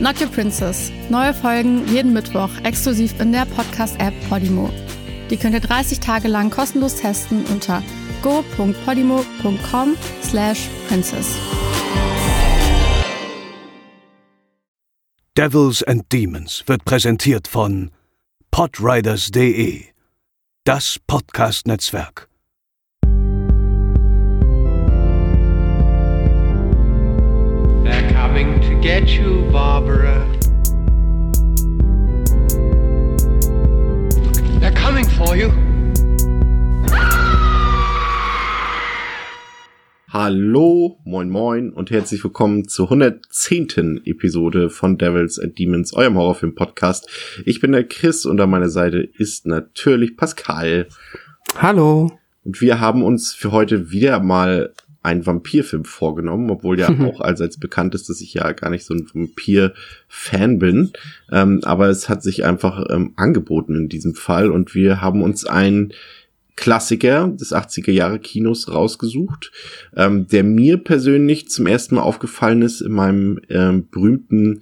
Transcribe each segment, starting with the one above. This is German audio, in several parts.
Not Your Princess. Neue Folgen jeden Mittwoch exklusiv in der Podcast-App Podimo. Die könnt ihr 30 Tage lang kostenlos testen unter go.podimo.com slash princess. Devils and Demons wird präsentiert von podriders.de, das Podcast-Netzwerk. Coming to get you, Barbara. They're coming for you. Hallo, moin moin und herzlich willkommen zur 110. Episode von Devils and Demons, eurem Horrorfilm-Podcast. Ich bin der Chris und an meiner Seite ist natürlich Pascal. Hallo. Und wir haben uns für heute wieder mal einen Vampirfilm vorgenommen, obwohl ja auch allseits bekannt ist, dass ich ja gar nicht so ein Vampir-Fan bin. Ähm, aber es hat sich einfach ähm, angeboten in diesem Fall und wir haben uns einen Klassiker des 80er Jahre Kinos rausgesucht, ähm, der mir persönlich zum ersten Mal aufgefallen ist in meinem ähm, berühmten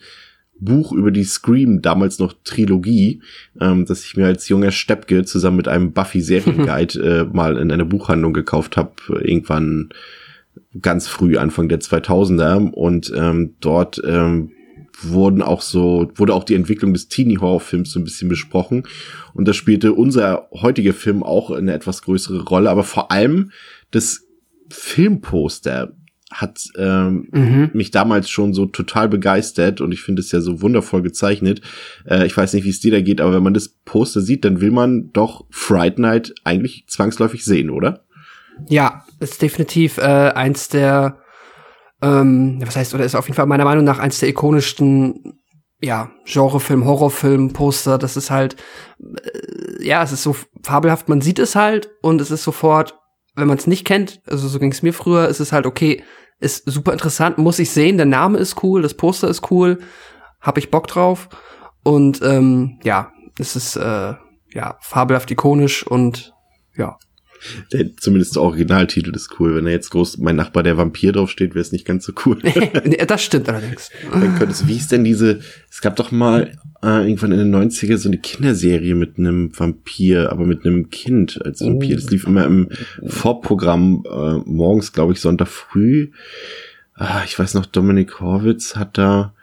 Buch über die Scream, damals noch Trilogie, ähm, das ich mir als junger Steppke zusammen mit einem Buffy-Serienguide äh, mal in einer Buchhandlung gekauft habe, irgendwann ganz früh, Anfang der 2000er. Und ähm, dort ähm, wurden auch so, wurde auch die Entwicklung des Teenie-Horrorfilms so ein bisschen besprochen. Und da spielte unser heutiger Film auch eine etwas größere Rolle, aber vor allem das Filmposter hat ähm, Mhm. mich damals schon so total begeistert und ich finde es ja so wundervoll gezeichnet. Äh, ich weiß nicht, wie es dir da geht, aber wenn man das Poster sieht, dann will man doch Fright Night eigentlich zwangsläufig sehen, oder? Ja, ist definitiv äh, eins der, ähm, was heißt, oder ist auf jeden Fall meiner Meinung nach eins der ikonischsten, ja, Genrefilm, Horrorfilm, Poster. Das ist halt, äh, ja, es ist so fabelhaft, man sieht es halt und es ist sofort, wenn man es nicht kennt, also so ging es mir früher, ist es halt, okay, ist super interessant, muss ich sehen, der Name ist cool, das Poster ist cool, hab ich Bock drauf und ähm, ja, es ist äh, ja fabelhaft ikonisch und ja. Der, zumindest der Originaltitel ist cool. Wenn da jetzt groß mein Nachbar der Vampir draufsteht, wäre es nicht ganz so cool. das stimmt allerdings. Dann könntest, wie ist denn diese, es gab doch mal äh, irgendwann in den 90er so eine Kinderserie mit einem Vampir, aber mit einem Kind als Vampir. Das lief immer im Vorprogramm, äh, morgens, glaube ich, Sonntag früh. Ah, ich weiß noch, Dominik Horwitz hat da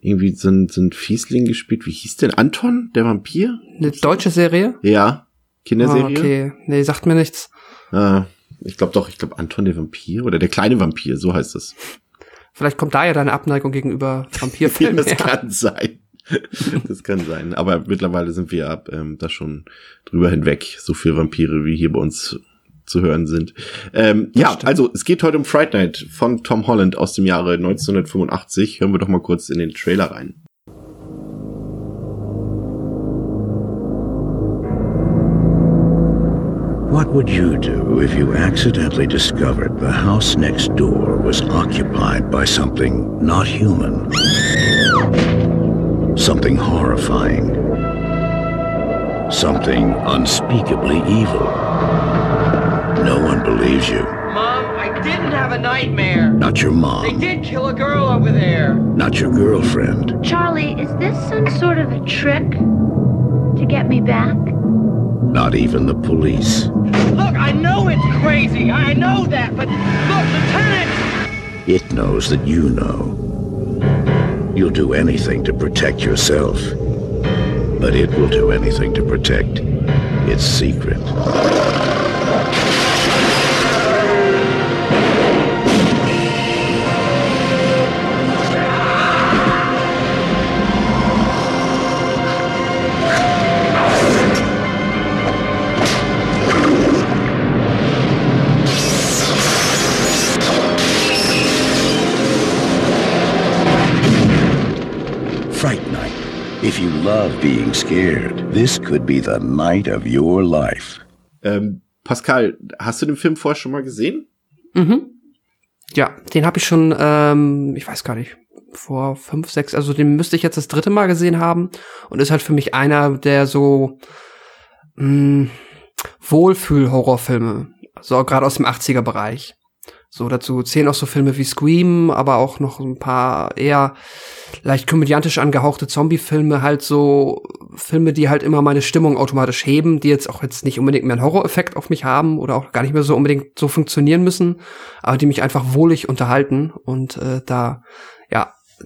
irgendwie so ein, so ein Fiesling gespielt. Wie hieß denn? Anton, der Vampir? Eine deutsche Serie? Ja, Ah, Kinderserie. okay. Nee, sagt mir nichts. Ah, ich glaube doch, ich glaube Anton der Vampir oder der kleine Vampir, so heißt es. Vielleicht kommt da ja deine Abneigung gegenüber Vampirfilmen. das her. kann sein. Das kann sein. Aber mittlerweile sind wir ab ähm, da schon drüber hinweg. So viele Vampire, wie hier bei uns zu hören sind. Ähm, ja, also es geht heute um Fright Night von Tom Holland aus dem Jahre 1985. Hören wir doch mal kurz in den Trailer rein. What would you do if you accidentally discovered the house next door was occupied by something not human? Something horrifying. Something unspeakably evil. No one believes you. Mom, I didn't have a nightmare. Not your mom. They did kill a girl over there. Not your girlfriend. Charlie, is this some sort of a trick to get me back? Not even the police. Look, I know it's crazy. I know that, but look, Lieutenant! It knows that you know. You'll do anything to protect yourself. But it will do anything to protect its secret. Love being scared, this could be the night of your life. Ähm, Pascal, hast du den Film vorher schon mal gesehen? Mhm. Ja, den habe ich schon, ähm, ich weiß gar nicht, vor fünf, sechs, also den müsste ich jetzt das dritte Mal gesehen haben und ist halt für mich einer der so mh, Wohlfühl-Horrorfilme, so gerade aus dem 80er-Bereich. So, dazu zählen auch so Filme wie Scream, aber auch noch ein paar eher leicht komödiantisch angehauchte Zombie-Filme, halt so Filme, die halt immer meine Stimmung automatisch heben, die jetzt auch jetzt nicht unbedingt mehr einen Horror-Effekt auf mich haben oder auch gar nicht mehr so unbedingt so funktionieren müssen, aber die mich einfach wohlig unterhalten und äh, da,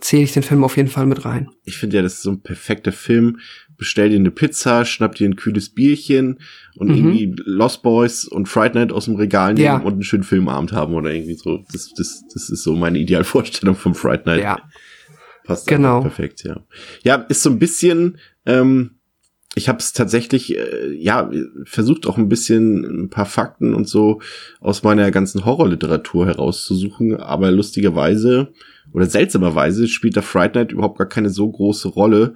zähle ich den Film auf jeden Fall mit rein. Ich finde ja, das ist so ein perfekter Film. Bestell dir eine Pizza, schnapp dir ein kühles Bierchen und mhm. irgendwie Lost Boys und Fright Night aus dem Regal nehmen ja. und einen schönen Filmabend haben oder irgendwie so. Das, das, das ist so meine Idealvorstellung vom Fright Night. Ja. Passt genau. perfekt, ja. Ja, ist so ein bisschen, ähm, ich habe es tatsächlich, äh, ja, versucht auch ein bisschen ein paar Fakten und so aus meiner ganzen Horrorliteratur herauszusuchen, aber lustigerweise oder seltsamerweise spielt da Fright Night überhaupt gar keine so große Rolle.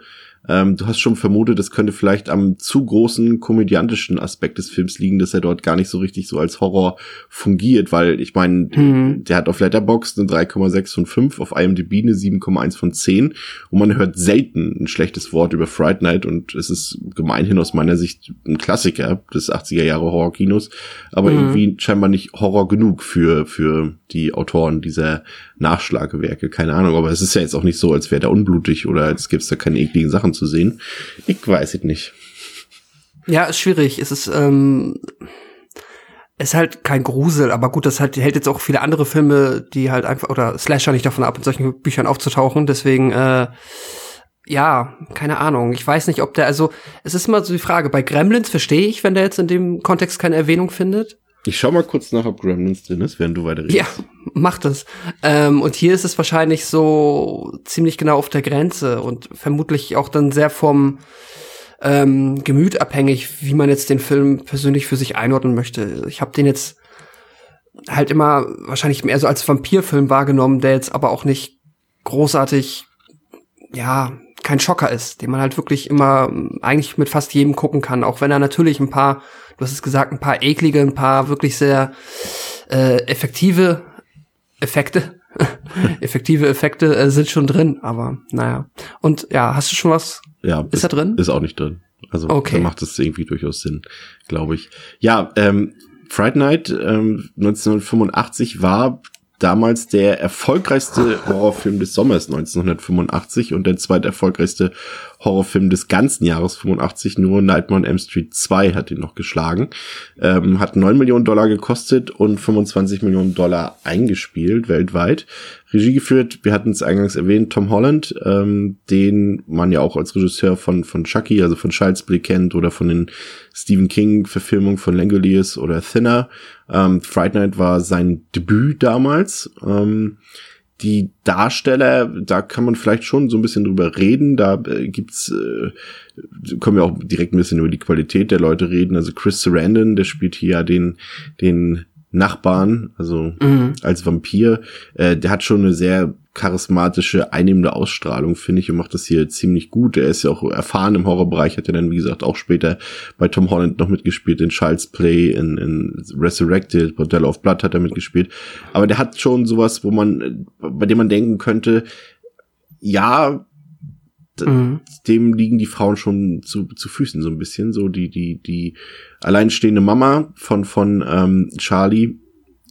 Ähm, du hast schon vermutet, das könnte vielleicht am zu großen komödiantischen Aspekt des Films liegen, dass er dort gar nicht so richtig so als Horror fungiert, weil ich meine, mhm. der hat auf Letterboxd eine 3,6 von 5, auf IMDb eine 7,1 von 10 und man hört selten ein schlechtes Wort über Fright Night und es ist gemeinhin aus meiner Sicht ein Klassiker des 80er Jahre Horrorkinos, aber mhm. irgendwie scheinbar nicht Horror genug für, für die Autoren dieser Nachschlagewerke, keine Ahnung, aber es ist ja jetzt auch nicht so, als wäre der unblutig oder als gäbe es da keine ekligen Sachen zu sehen. Ich weiß es nicht. Ja, ist schwierig. Es ist, ähm, ist halt kein Grusel, aber gut, das halt, hält jetzt auch viele andere Filme, die halt einfach, oder Slasher nicht davon ab, in solchen Büchern aufzutauchen, deswegen, äh, ja, keine Ahnung. Ich weiß nicht, ob der, also, es ist immer so die Frage, bei Gremlins verstehe ich, wenn der jetzt in dem Kontext keine Erwähnung findet. Ich schau mal kurz nach, ob Gremlins drin ist, während du weiter redest. Ja, mach das. Ähm, und hier ist es wahrscheinlich so ziemlich genau auf der Grenze und vermutlich auch dann sehr vom ähm, Gemüt abhängig, wie man jetzt den Film persönlich für sich einordnen möchte. Ich habe den jetzt halt immer wahrscheinlich mehr so als Vampirfilm wahrgenommen, der jetzt aber auch nicht großartig, ja, kein Schocker ist, den man halt wirklich immer eigentlich mit fast jedem gucken kann, auch wenn er natürlich ein paar du hast es gesagt, ein paar eklige, ein paar wirklich sehr äh, effektive Effekte, effektive Effekte äh, sind schon drin, aber naja. Und ja, hast du schon was? Ja, ist da drin? Ist auch nicht drin. Also okay. da macht es irgendwie durchaus Sinn, glaube ich. Ja, ähm, Fright Night ähm, 1985 war damals der erfolgreichste Horrorfilm des Sommers 1985 und der zweiterfolgreichste Horrorfilm des ganzen Jahres 85. Nur Nightmare on M Street 2 hat ihn noch geschlagen. Ähm, hat 9 Millionen Dollar gekostet und 25 Millionen Dollar eingespielt weltweit. Regie geführt, wir hatten es eingangs erwähnt, Tom Holland, ähm, den man ja auch als Regisseur von, von Chucky, also von Child's Play kennt oder von den Stephen King-Verfilmungen von Langoliers oder Thinner. Ähm, Fright Night war sein Debüt damals. Ähm, die Darsteller, da kann man vielleicht schon so ein bisschen drüber reden. Da äh, gibt's, äh, können wir auch direkt ein bisschen über die Qualität der Leute reden. Also Chris Sarandon, der spielt hier ja den, den Nachbarn, also mhm. als Vampir, äh, der hat schon eine sehr charismatische, einnehmende Ausstrahlung, finde ich, und macht das hier ziemlich gut. Er ist ja auch erfahren im Horrorbereich, hat ja dann, wie gesagt, auch später bei Tom Holland noch mitgespielt, in Child's Play, in, in Resurrected, Bordell of Blood hat er mitgespielt. Aber der hat schon sowas, wo man, bei dem man denken könnte, ja, mhm. dem liegen die Frauen schon zu, zu Füßen so ein bisschen. So die, die, die alleinstehende Mama von, von ähm, Charlie,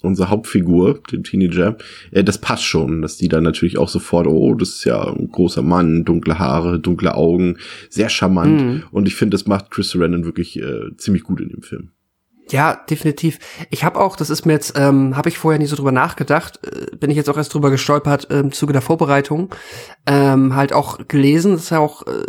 unsere Hauptfigur, dem Teenager, äh, das passt schon, dass die dann natürlich auch sofort, oh, das ist ja ein großer Mann, dunkle Haare, dunkle Augen, sehr charmant. Mhm. Und ich finde, das macht Chris Sarandon wirklich äh, ziemlich gut in dem Film. Ja, definitiv. Ich habe auch, das ist mir jetzt, ähm, habe ich vorher nie so drüber nachgedacht, äh, bin ich jetzt auch erst drüber gestolpert äh, im Zuge der Vorbereitung, ähm, halt auch gelesen, das ist ja auch äh,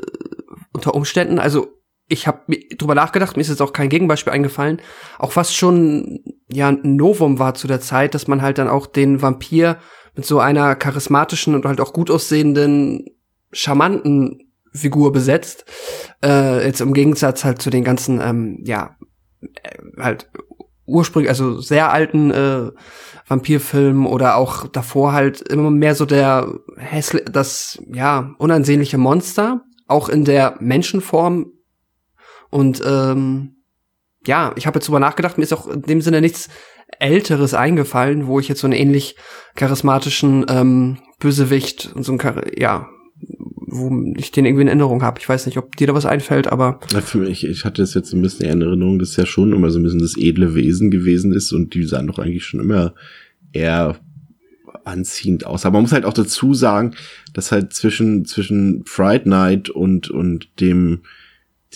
unter Umständen, also ich habe drüber nachgedacht, mir ist jetzt auch kein Gegenbeispiel eingefallen, auch was schon ja ein Novum war zu der Zeit, dass man halt dann auch den Vampir mit so einer charismatischen und halt auch gut aussehenden, charmanten Figur besetzt. Äh, jetzt im Gegensatz halt zu den ganzen, ähm, ja, halt ursprünglich, also sehr alten äh, Vampirfilmen oder auch davor halt immer mehr so der hässliche, das ja unansehnliche Monster auch in der Menschenform. Und ähm, ja, ich habe jetzt drüber nachgedacht, mir ist auch in dem Sinne nichts Älteres eingefallen, wo ich jetzt so einen ähnlich charismatischen ähm, Bösewicht und so ein, ja, wo ich den irgendwie in Erinnerung habe. Ich weiß nicht, ob dir da was einfällt, aber. Für mich, ich hatte es jetzt ein bisschen in Erinnerung, dass ja schon immer so ein bisschen das edle Wesen gewesen ist und die sahen doch eigentlich schon immer eher anziehend aus. Aber man muss halt auch dazu sagen, dass halt zwischen, zwischen Fright Night und, und dem,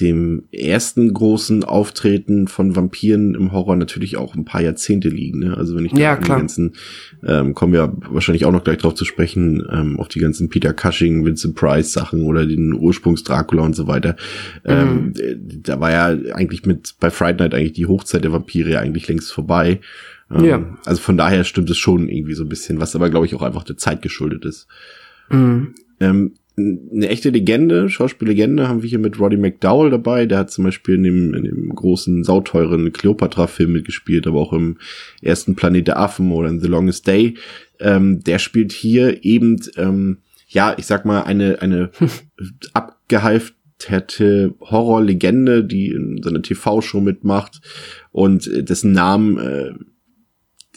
dem ersten großen Auftreten von Vampiren im Horror natürlich auch ein paar Jahrzehnte liegen. Ne? Also wenn ich ja, die ganzen, ähm, kommen wir wahrscheinlich auch noch gleich drauf zu sprechen, ähm, auf die ganzen Peter Cushing, Vincent Price Sachen oder den Ursprungs Dracula und so weiter. Mhm. Ähm, da war ja eigentlich mit bei Fright Night eigentlich die Hochzeit der Vampire eigentlich längst vorbei. Ähm, ja. Also von daher stimmt es schon irgendwie so ein bisschen, was aber glaube ich auch einfach der Zeit geschuldet ist. Mhm. Ähm, eine echte Legende, Schauspiellegende haben wir hier mit Roddy McDowell dabei. Der hat zum Beispiel in dem, in dem großen, sauteuren Cleopatra-Film mitgespielt, aber auch im ersten Planet der Affen oder in The Longest Day. Ähm, der spielt hier eben, ähm, ja, ich sag mal, eine, eine abgehalfterte Horrorlegende, die in seiner TV-Show mitmacht und äh, dessen Namen äh,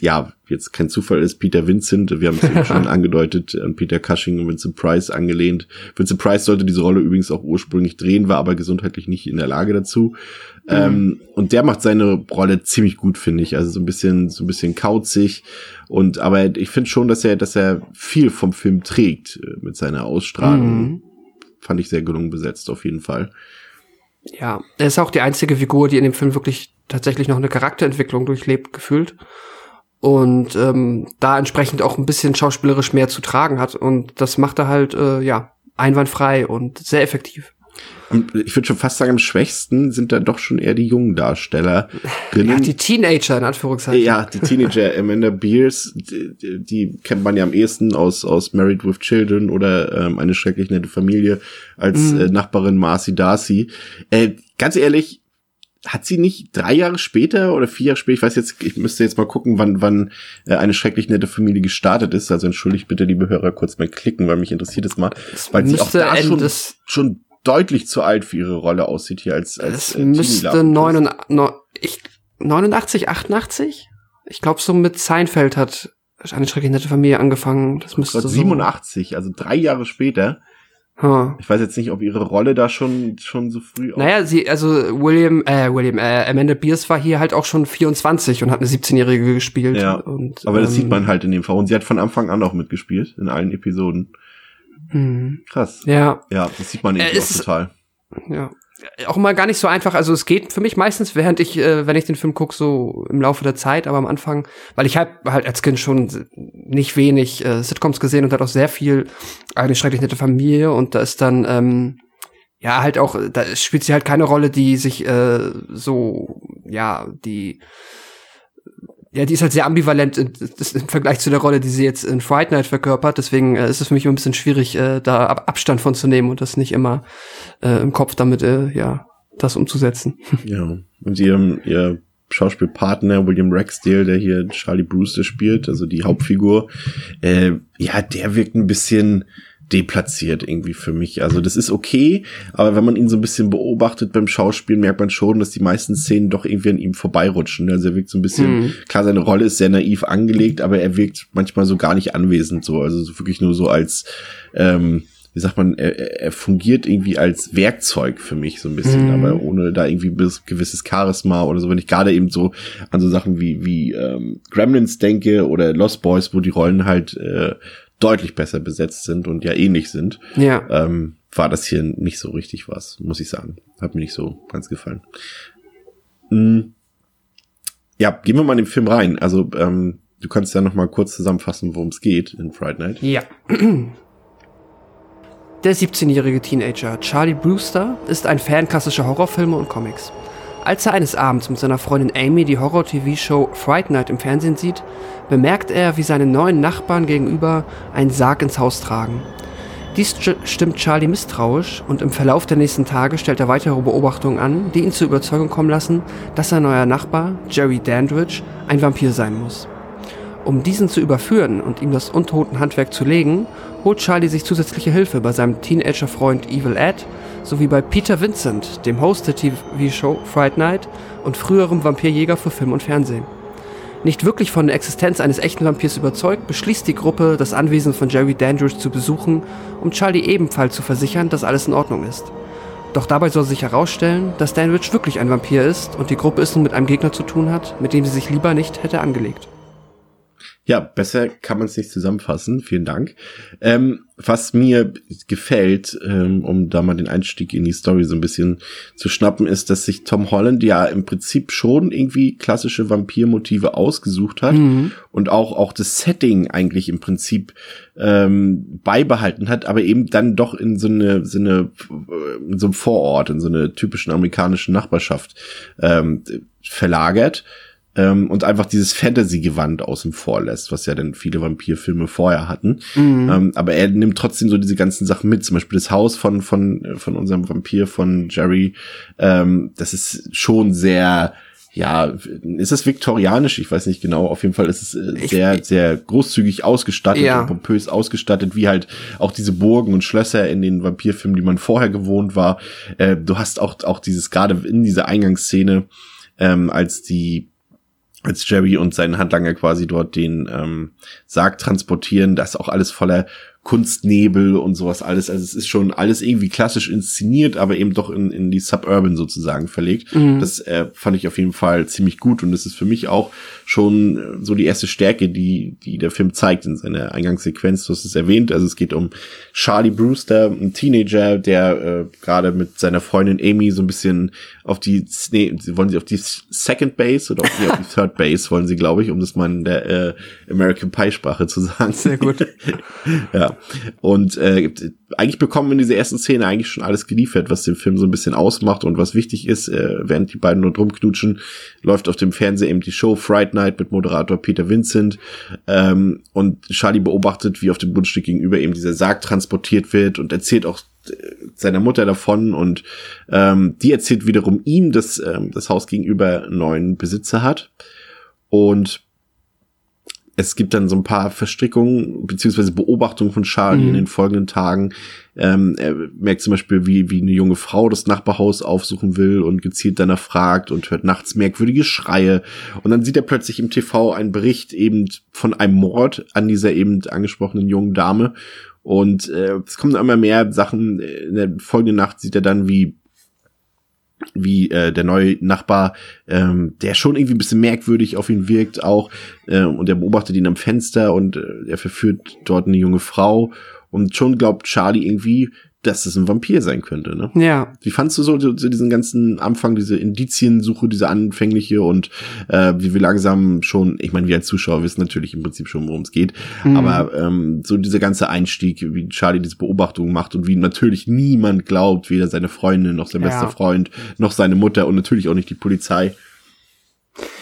ja, jetzt kein Zufall ist, Peter Vincent, wir haben es eben schon angedeutet, an Peter Cushing und Vincent Price angelehnt. Vincent Price sollte diese Rolle übrigens auch ursprünglich drehen, war aber gesundheitlich nicht in der Lage dazu. Mhm. Ähm, und der macht seine Rolle ziemlich gut, finde ich. Also so ein bisschen, so ein bisschen kauzig. Und, aber ich finde schon, dass er, dass er viel vom Film trägt äh, mit seiner Ausstrahlung. Mhm. Fand ich sehr gelungen besetzt, auf jeden Fall. Ja, er ist auch die einzige Figur, die in dem Film wirklich tatsächlich noch eine Charakterentwicklung durchlebt, gefühlt und ähm, da entsprechend auch ein bisschen schauspielerisch mehr zu tragen hat. Und das macht er halt, äh, ja, einwandfrei und sehr effektiv. Ich würde schon fast sagen, am schwächsten sind da doch schon eher die jungen Darsteller. Ja, die Teenager in Anführungszeichen. Ja, die Teenager. Amanda Beers, die, die, kennt man ja am ehesten aus, aus Married with Children oder ähm, eine schrecklich nette Familie als mhm. äh, Nachbarin Marcy Darcy. Äh, ganz ehrlich, hat sie nicht drei Jahre später oder vier Jahre später, ich weiß jetzt, ich müsste jetzt mal gucken, wann, wann äh, eine schrecklich nette Familie gestartet ist. Also entschuldigt bitte, liebe Hörer, kurz mal klicken, weil mich interessiert es mal. Weil sie auch da schon, schon deutlich zu alt für ihre Rolle aussieht hier als, als Es äh, müsste 89, 89, 88? Ich glaube, so mit Seinfeld hat eine schrecklich nette Familie angefangen. Das müsste so 87, also drei Jahre später. Huh. Ich weiß jetzt nicht, ob ihre Rolle da schon schon so früh. Naja, sie also William äh, William äh, Amanda Beers war hier halt auch schon 24 und hat eine 17-jährige gespielt. Ja. Und, aber das ähm, sieht man halt in dem Fall und sie hat von Anfang an auch mitgespielt in allen Episoden. Mhm. Krass. Ja. Ja, das sieht man eben äh, auch total. Ja auch mal gar nicht so einfach. Also es geht für mich meistens, während ich, äh, wenn ich den Film gucke, so im Laufe der Zeit, aber am Anfang, weil ich halt halt als Kind schon nicht wenig äh, Sitcoms gesehen und hat auch sehr viel eine schrecklich nette Familie und da ist dann ähm, ja halt auch, da spielt sie halt keine Rolle, die sich äh, so ja die ja, die ist halt sehr ambivalent im, im Vergleich zu der Rolle, die sie jetzt in Fright Night verkörpert. Deswegen äh, ist es für mich immer ein bisschen schwierig, äh, da Abstand von zu nehmen und das nicht immer äh, im Kopf damit, äh, ja, das umzusetzen. Ja, und ihr, ihr Schauspielpartner William Ragsdale, der hier Charlie Brewster spielt, also die Hauptfigur, äh, ja, der wirkt ein bisschen deplatziert irgendwie für mich. Also das ist okay, aber wenn man ihn so ein bisschen beobachtet beim Schauspiel, merkt man schon, dass die meisten Szenen doch irgendwie an ihm vorbeirutschen. Also er wirkt so ein bisschen, mhm. klar, seine Rolle ist sehr naiv angelegt, aber er wirkt manchmal so gar nicht anwesend, so, also so wirklich nur so als, ähm, wie sagt man, er, er fungiert irgendwie als Werkzeug für mich so ein bisschen, mhm. aber ohne da irgendwie bis gewisses Charisma oder so. Wenn ich gerade eben so an so Sachen wie wie ähm, Gremlins denke oder Lost Boys, wo die Rollen halt äh, deutlich besser besetzt sind und ja ähnlich sind, ja. ähm, war das hier nicht so richtig was, muss ich sagen. Hat mir nicht so ganz gefallen. Mhm. Ja, gehen wir mal in den Film rein. Also, ähm, du kannst ja noch mal kurz zusammenfassen, worum es geht in Friday Night. Ja. Der 17-jährige Teenager Charlie Brewster ist ein Fan klassischer Horrorfilme und Comics. Als er eines Abends mit seiner Freundin Amy die Horror-TV-Show Fright Night im Fernsehen sieht, bemerkt er, wie seine neuen Nachbarn gegenüber einen Sarg ins Haus tragen. Dies stimmt Charlie misstrauisch und im Verlauf der nächsten Tage stellt er weitere Beobachtungen an, die ihn zur Überzeugung kommen lassen, dass sein neuer Nachbar, Jerry Dandridge, ein Vampir sein muss. Um diesen zu überführen und ihm das Untotenhandwerk zu legen, holt Charlie sich zusätzliche Hilfe bei seinem Teenager-Freund Evil Ed sowie bei Peter Vincent, dem Host der TV-Show Fright Night und früherem Vampirjäger für Film und Fernsehen. Nicht wirklich von der Existenz eines echten Vampirs überzeugt, beschließt die Gruppe, das Anwesen von Jerry Dandridge zu besuchen, um Charlie ebenfalls zu versichern, dass alles in Ordnung ist. Doch dabei soll sich herausstellen, dass Dandridge wirklich ein Vampir ist und die Gruppe es nun mit einem Gegner zu tun hat, mit dem sie sich lieber nicht hätte angelegt. Ja, besser kann man es nicht zusammenfassen. Vielen Dank. Ähm, was mir gefällt, ähm, um da mal den Einstieg in die Story so ein bisschen zu schnappen, ist, dass sich Tom Holland ja im Prinzip schon irgendwie klassische Vampirmotive ausgesucht hat mhm. und auch auch das Setting eigentlich im Prinzip ähm, beibehalten hat, aber eben dann doch in so eine, so eine in so einem Vorort, in so eine typischen amerikanischen Nachbarschaft ähm, verlagert ähm, und einfach dieses Fantasy-Gewand außen vor lässt, was ja dann viele Vampirfilme vorher hatten. Mhm. Ähm, aber er nimmt trotzdem so diese ganzen Sachen mit, zum Beispiel das Haus von von von unserem Vampir von Jerry. Ähm, das ist schon sehr ja, ist es viktorianisch? Ich weiß nicht genau. Auf jeden Fall ist es äh, sehr, sehr großzügig ausgestattet ja. und pompös ausgestattet, wie halt auch diese Burgen und Schlösser in den Vampirfilmen, die man vorher gewohnt war. Äh, du hast auch, auch dieses, gerade in dieser Eingangsszene, ähm, als die als Jerry und sein Handlanger quasi dort den ähm, Sarg transportieren, das ist auch alles voller Kunstnebel und sowas alles. Also es ist schon alles irgendwie klassisch inszeniert, aber eben doch in, in die Suburban sozusagen verlegt. Mhm. Das äh, fand ich auf jeden Fall ziemlich gut und das ist für mich auch schon äh, so die erste Stärke, die, die der Film zeigt in seiner Eingangssequenz. Du hast es erwähnt. Also es geht um Charlie Brewster, ein Teenager, der äh, gerade mit seiner Freundin Amy so ein bisschen auf die, nee, wollen sie auf die Second Base oder auf die, auf die Third Base wollen sie, glaube ich, um das mal in der äh, American Pie Sprache zu sagen. Sehr gut. ja. Und äh, eigentlich bekommen in dieser ersten Szene eigentlich schon alles geliefert, was den Film so ein bisschen ausmacht und was wichtig ist. Äh, während die beiden nur drum knutschen, läuft auf dem Fernseher eben die Show Fright Night mit Moderator Peter Vincent. Ähm, und Charlie beobachtet, wie auf dem Grundstück gegenüber eben dieser Sarg transportiert wird und erzählt auch äh, seiner Mutter davon und ähm, die erzählt wiederum ihm, dass ähm, das Haus gegenüber neuen Besitzer hat. Und es gibt dann so ein paar Verstrickungen beziehungsweise Beobachtungen von Charlie mhm. in den folgenden Tagen. Ähm, er merkt zum Beispiel, wie, wie eine junge Frau das Nachbarhaus aufsuchen will und gezielt danach fragt und hört nachts merkwürdige Schreie. Und dann sieht er plötzlich im TV einen Bericht eben von einem Mord an dieser eben angesprochenen jungen Dame. Und äh, es kommen immer mehr Sachen. In der folgenden Nacht sieht er dann, wie wie äh, der neue Nachbar, ähm, der schon irgendwie ein bisschen merkwürdig auf ihn wirkt auch äh, und er beobachtet ihn am Fenster und äh, er verführt dort eine junge Frau und schon glaubt Charlie irgendwie, dass es ein Vampir sein könnte. Ne? Ja. Wie fandst du so, so diesen ganzen Anfang, diese Indiziensuche, diese anfängliche und äh, wie wir langsam schon, ich meine, wir als Zuschauer wissen natürlich im Prinzip schon, worum es geht, mhm. aber ähm, so dieser ganze Einstieg, wie Charlie diese Beobachtung macht und wie natürlich niemand glaubt, weder seine Freundin noch sein ja. bester Freund noch seine Mutter und natürlich auch nicht die Polizei.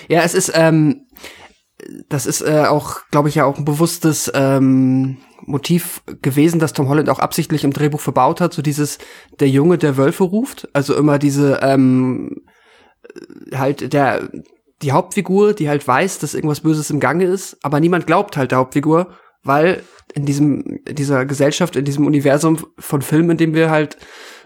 Ja, es ist ähm, das ist äh, auch, glaube ich, ja auch ein bewusstes ähm, Motiv gewesen, das Tom Holland auch absichtlich im Drehbuch verbaut hat, so dieses der Junge, der Wölfe ruft, also immer diese ähm, halt der die Hauptfigur, die halt weiß, dass irgendwas Böses im Gange ist, aber niemand glaubt halt der Hauptfigur, weil in diesem in dieser Gesellschaft, in diesem Universum von Filmen, in dem wir halt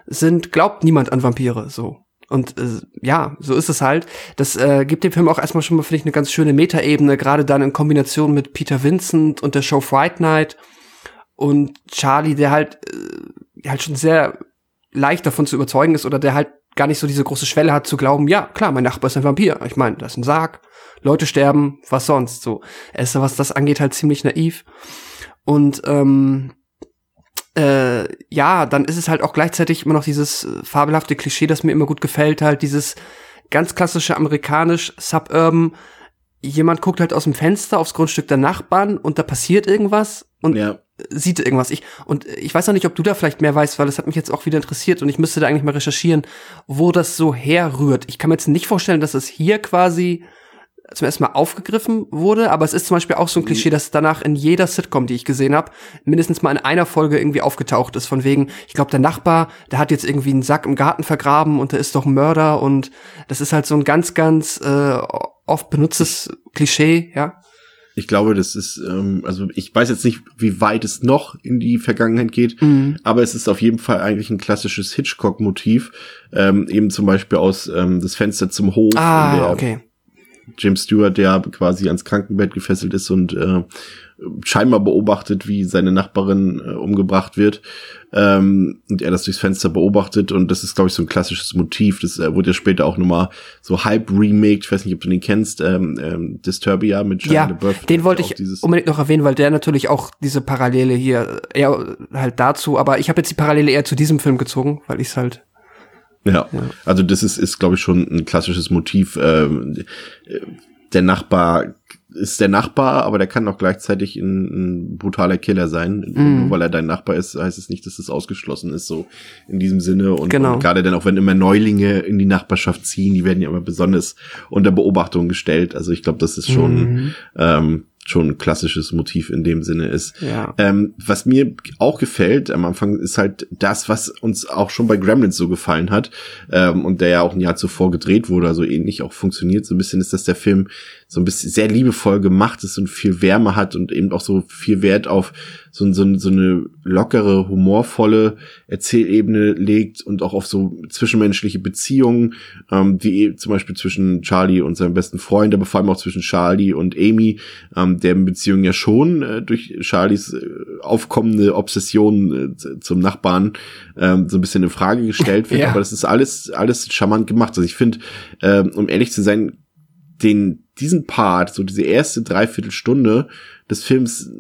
sind, glaubt niemand an Vampire so. Und äh, ja, so ist es halt. Das äh, gibt dem Film auch erstmal schon mal, finde ich, eine ganz schöne Metaebene, gerade dann in Kombination mit Peter Vincent und der Show Fright Night und Charlie, der halt, äh, halt schon sehr leicht davon zu überzeugen ist oder der halt gar nicht so diese große Schwelle hat zu glauben, ja, klar, mein Nachbar ist ein Vampir. Ich meine, das ist ein Sarg, Leute sterben, was sonst so. Er ist, was das angeht, halt ziemlich naiv. Und ähm, äh, ja, dann ist es halt auch gleichzeitig immer noch dieses äh, fabelhafte Klischee, das mir immer gut gefällt, halt dieses ganz klassische amerikanisch Suburban. Jemand guckt halt aus dem Fenster aufs Grundstück der Nachbarn und da passiert irgendwas und ja. sieht irgendwas. Ich, und ich weiß noch nicht, ob du da vielleicht mehr weißt, weil das hat mich jetzt auch wieder interessiert und ich müsste da eigentlich mal recherchieren, wo das so herrührt. Ich kann mir jetzt nicht vorstellen, dass es hier quasi zum ersten Mal aufgegriffen wurde, aber es ist zum Beispiel auch so ein Klischee, dass danach in jeder Sitcom, die ich gesehen habe, mindestens mal in einer Folge irgendwie aufgetaucht ist, von wegen, ich glaube, der Nachbar, der hat jetzt irgendwie einen Sack im Garten vergraben und der ist doch ein Mörder und das ist halt so ein ganz, ganz äh, oft benutztes Klischee, ja. Ich glaube, das ist, ähm, also ich weiß jetzt nicht, wie weit es noch in die Vergangenheit geht, Mhm. aber es ist auf jeden Fall eigentlich ein klassisches Hitchcock-Motiv, ähm, eben zum Beispiel aus ähm, das Fenster zum Hof, Ah, okay. James Stewart, der quasi ans Krankenbett gefesselt ist und äh, scheinbar beobachtet, wie seine Nachbarin äh, umgebracht wird. Ähm, und er das durchs Fenster beobachtet. Und das ist, glaube ich, so ein klassisches Motiv. Das äh, wurde ja später auch nochmal so halb remaked. Ich weiß nicht, ob du den kennst. Ähm, ähm, Disturbia mit Shia Ja, LaBeouf. den wollte ich unbedingt noch erwähnen, weil der natürlich auch diese Parallele hier eher halt dazu, aber ich habe jetzt die Parallele eher zu diesem Film gezogen, weil ich es halt Ja, also das ist, ist glaube ich, schon ein klassisches Motiv. Ähm, äh, der Nachbar ist der Nachbar, aber der kann auch gleichzeitig ein, ein brutaler Killer sein. Mhm. Nur weil er dein Nachbar ist, heißt es nicht, dass es ausgeschlossen ist, so in diesem Sinne. Und, Genau. und gerade dann auch, wenn immer Neulinge in die Nachbarschaft ziehen, die werden ja immer besonders unter Beobachtung gestellt. Also ich glaube, das ist schon, Mhm. ähm, schon ein klassisches Motiv in dem Sinne ist. Ja. Ähm, was mir auch gefällt am Anfang ist halt das, was uns auch schon bei Gremlins so gefallen hat ähm, und der ja auch ein Jahr zuvor gedreht wurde, also ähnlich auch funktioniert so ein bisschen, ist, dass der Film so ein bisschen sehr liebevoll gemacht ist und viel Wärme hat und eben auch so viel Wert auf so, so, so eine lockere, humorvolle Erzählebene legt und auch auf so zwischenmenschliche Beziehungen, ähm, wie zum Beispiel zwischen Charlie und seinem besten Freund, aber vor allem auch zwischen Charlie und Amy, ähm, deren Beziehung ja schon äh, durch Charlies äh, aufkommende Obsession äh, zum Nachbarn ähm, so ein bisschen in Frage gestellt wird. Ja. Aber das ist alles, alles charmant gemacht. Also ich finde, ähm, um ehrlich zu sein, den, diesen Part, so diese erste Dreiviertelstunde des Films,